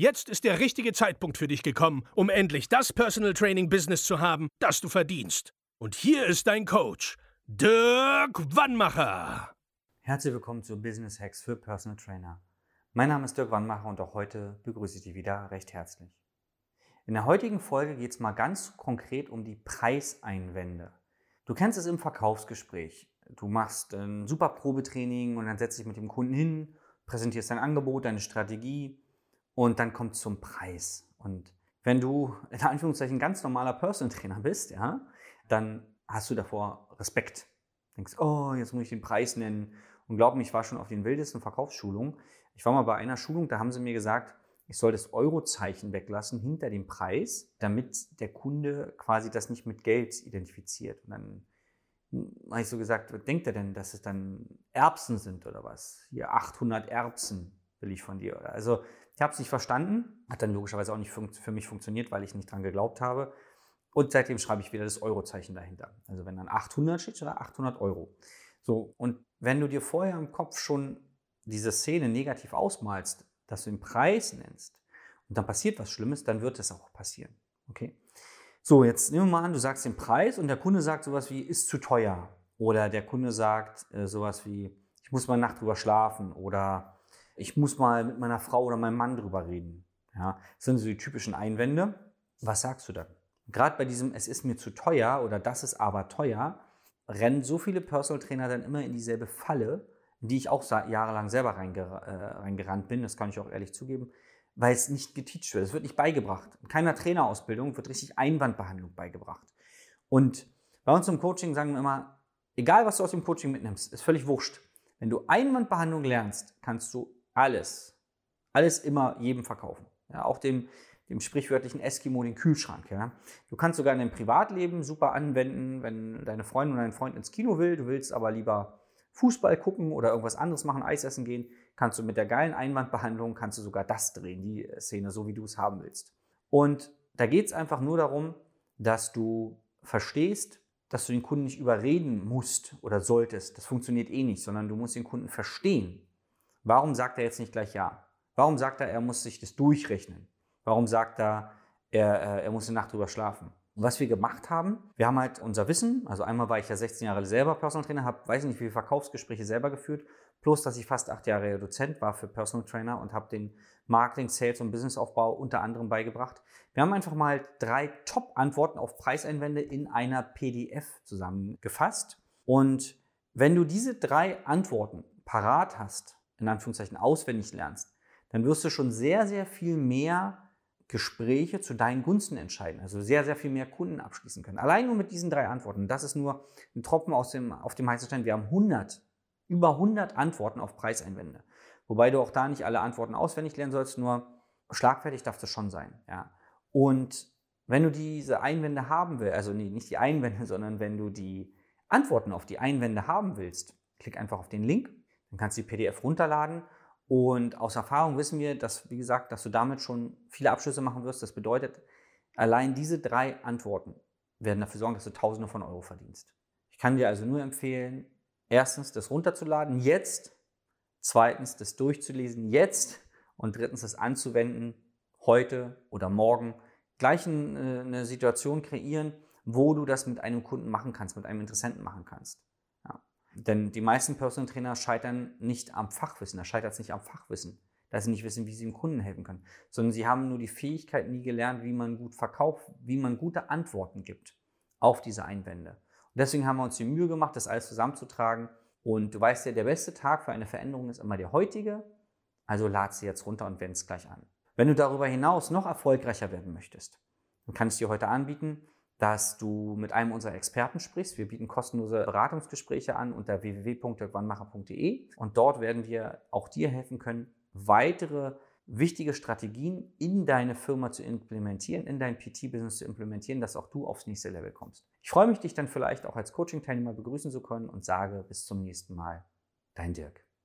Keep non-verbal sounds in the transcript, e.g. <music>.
Jetzt ist der richtige Zeitpunkt für dich gekommen, um endlich das Personal Training Business zu haben, das du verdienst. Und hier ist dein Coach, Dirk Wannmacher. Herzlich willkommen zu Business Hacks für Personal Trainer. Mein Name ist Dirk Wannmacher und auch heute begrüße ich dich wieder recht herzlich. In der heutigen Folge geht es mal ganz konkret um die Preiseinwände. Du kennst es im Verkaufsgespräch. Du machst ein super Probetraining und dann setzt dich mit dem Kunden hin, präsentierst dein Angebot, deine Strategie und dann kommt zum Preis. Und wenn du in Anführungszeichen ganz normaler Personal Trainer bist, ja, dann hast du davor Respekt. Denkst, oh, jetzt muss ich den Preis nennen. Und glaub mir, ich war schon auf den wildesten Verkaufsschulungen. Ich war mal bei einer Schulung, da haben sie mir gesagt, ich soll das Eurozeichen weglassen hinter dem Preis, damit der Kunde quasi das nicht mit Geld identifiziert. Und dann habe ich so gesagt, was denkt er denn, dass es dann Erbsen sind oder was? Hier 800 Erbsen will ich von dir. Also ich habe es nicht verstanden, hat dann logischerweise auch nicht für mich funktioniert, weil ich nicht dran geglaubt habe. Und seitdem schreibe ich wieder das Eurozeichen dahinter. Also wenn dann 800 steht, da 800 Euro. So, und wenn du dir vorher im Kopf schon diese Szene negativ ausmalst, dass du den Preis nennst und dann passiert was Schlimmes, dann wird das auch passieren. Okay? So, jetzt nehmen wir mal an, du sagst den Preis und der Kunde sagt sowas wie, ist zu teuer. Oder der Kunde sagt äh, sowas wie, ich muss mal eine Nacht drüber schlafen oder ich muss mal mit meiner Frau oder meinem Mann drüber reden. Ja, das sind so die typischen Einwände. Was sagst du dann? Gerade bei diesem, es ist mir zu teuer oder das ist aber teuer, rennen so viele Personal Trainer dann immer in dieselbe Falle, in die ich auch jahrelang selber äh, reingerannt bin, das kann ich auch ehrlich zugeben, weil es nicht geteacht wird. Es wird nicht beigebracht. In keiner Trainerausbildung wird richtig Einwandbehandlung beigebracht. Und bei uns im Coaching sagen wir immer, egal was du aus dem Coaching mitnimmst, ist völlig wurscht. Wenn du Einwandbehandlung lernst, kannst du alles, alles immer jedem verkaufen. Ja, auch dem, dem sprichwörtlichen Eskimo den Kühlschrank. Ja. Du kannst sogar in deinem Privatleben super anwenden, wenn deine Freundin oder dein Freund ins Kino will, du willst aber lieber Fußball gucken oder irgendwas anderes machen, Eis essen gehen, kannst du mit der geilen Einwandbehandlung, kannst du sogar das drehen, die Szene, so wie du es haben willst. Und da geht es einfach nur darum, dass du verstehst, dass du den Kunden nicht überreden musst oder solltest. Das funktioniert eh nicht, sondern du musst den Kunden verstehen. Warum sagt er jetzt nicht gleich Ja? Warum sagt er, er muss sich das durchrechnen? Warum sagt er, er, äh, er muss eine Nacht drüber schlafen? Und was wir gemacht haben, wir haben halt unser Wissen, also einmal war ich ja 16 Jahre selber Personal Trainer, habe weiß nicht wie viele Verkaufsgespräche selber geführt, plus dass ich fast acht Jahre Dozent war für Personal Trainer und habe den Marketing, Sales und Businessaufbau unter anderem beigebracht. Wir haben einfach mal drei Top-Antworten auf Preiseinwände in einer PDF zusammengefasst. Und wenn du diese drei Antworten parat hast, in Anführungszeichen auswendig lernst, dann wirst du schon sehr, sehr viel mehr Gespräche zu deinen Gunsten entscheiden. Also sehr, sehr viel mehr Kunden abschließen können. Allein nur mit diesen drei Antworten. Das ist nur ein Tropfen aus dem, auf dem heißen Stein. Wir haben 100, über 100 Antworten auf Preiseinwände. Wobei du auch da nicht alle Antworten auswendig lernen sollst, nur schlagfertig darf das schon sein. Ja. Und wenn du diese Einwände haben willst, also nicht die Einwände, <laughs> sondern wenn du die Antworten auf die Einwände haben willst, klick einfach auf den Link, dann kannst du die PDF runterladen und aus Erfahrung wissen wir, dass, wie gesagt, dass du damit schon viele Abschlüsse machen wirst. Das bedeutet, allein diese drei Antworten werden dafür sorgen, dass du Tausende von Euro verdienst. Ich kann dir also nur empfehlen, erstens das runterzuladen, jetzt, zweitens das durchzulesen, jetzt und drittens das anzuwenden, heute oder morgen. Gleich äh, eine Situation kreieren, wo du das mit einem Kunden machen kannst, mit einem Interessenten machen kannst. Denn die meisten Personal Trainer scheitern nicht am Fachwissen. Da scheitert es nicht am Fachwissen, dass sie nicht wissen, wie sie dem Kunden helfen können, sondern sie haben nur die Fähigkeit nie gelernt, wie man gut verkauft, wie man gute Antworten gibt auf diese Einwände. Und deswegen haben wir uns die Mühe gemacht, das alles zusammenzutragen. Und du weißt ja, der beste Tag für eine Veränderung ist immer der heutige. Also lad sie jetzt runter und wende es gleich an. Wenn du darüber hinaus noch erfolgreicher werden möchtest, dann kann ich dir heute anbieten, dass du mit einem unserer Experten sprichst. Wir bieten kostenlose Beratungsgespräche an unter www.dirkwannmacher.de und dort werden wir auch dir helfen können, weitere wichtige Strategien in deine Firma zu implementieren, in dein PT-Business zu implementieren, dass auch du aufs nächste Level kommst. Ich freue mich, dich dann vielleicht auch als Coaching-Teilnehmer begrüßen zu können und sage bis zum nächsten Mal. Dein Dirk.